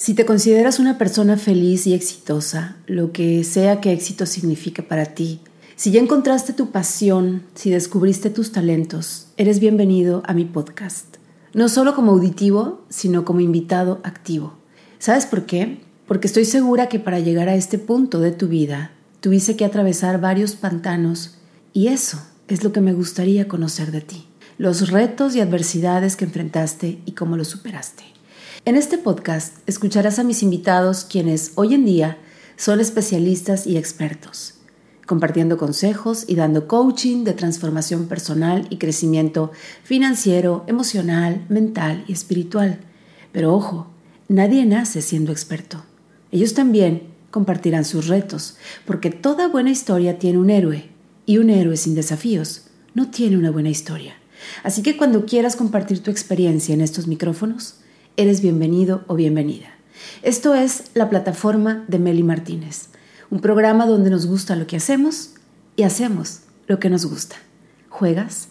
Si te consideras una persona feliz y exitosa, lo que sea que éxito signifique para ti, si ya encontraste tu pasión, si descubriste tus talentos, eres bienvenido a mi podcast. No solo como auditivo, sino como invitado activo. ¿Sabes por qué? Porque estoy segura que para llegar a este punto de tu vida, tuviste que atravesar varios pantanos y eso es lo que me gustaría conocer de ti. Los retos y adversidades que enfrentaste y cómo los superaste. En este podcast escucharás a mis invitados quienes hoy en día son especialistas y expertos, compartiendo consejos y dando coaching de transformación personal y crecimiento financiero, emocional, mental y espiritual. Pero ojo, nadie nace siendo experto. Ellos también compartirán sus retos, porque toda buena historia tiene un héroe, y un héroe sin desafíos no tiene una buena historia. Así que cuando quieras compartir tu experiencia en estos micrófonos, eres bienvenido o bienvenida. Esto es la plataforma de Meli Martínez, un programa donde nos gusta lo que hacemos y hacemos lo que nos gusta. ¿Juegas?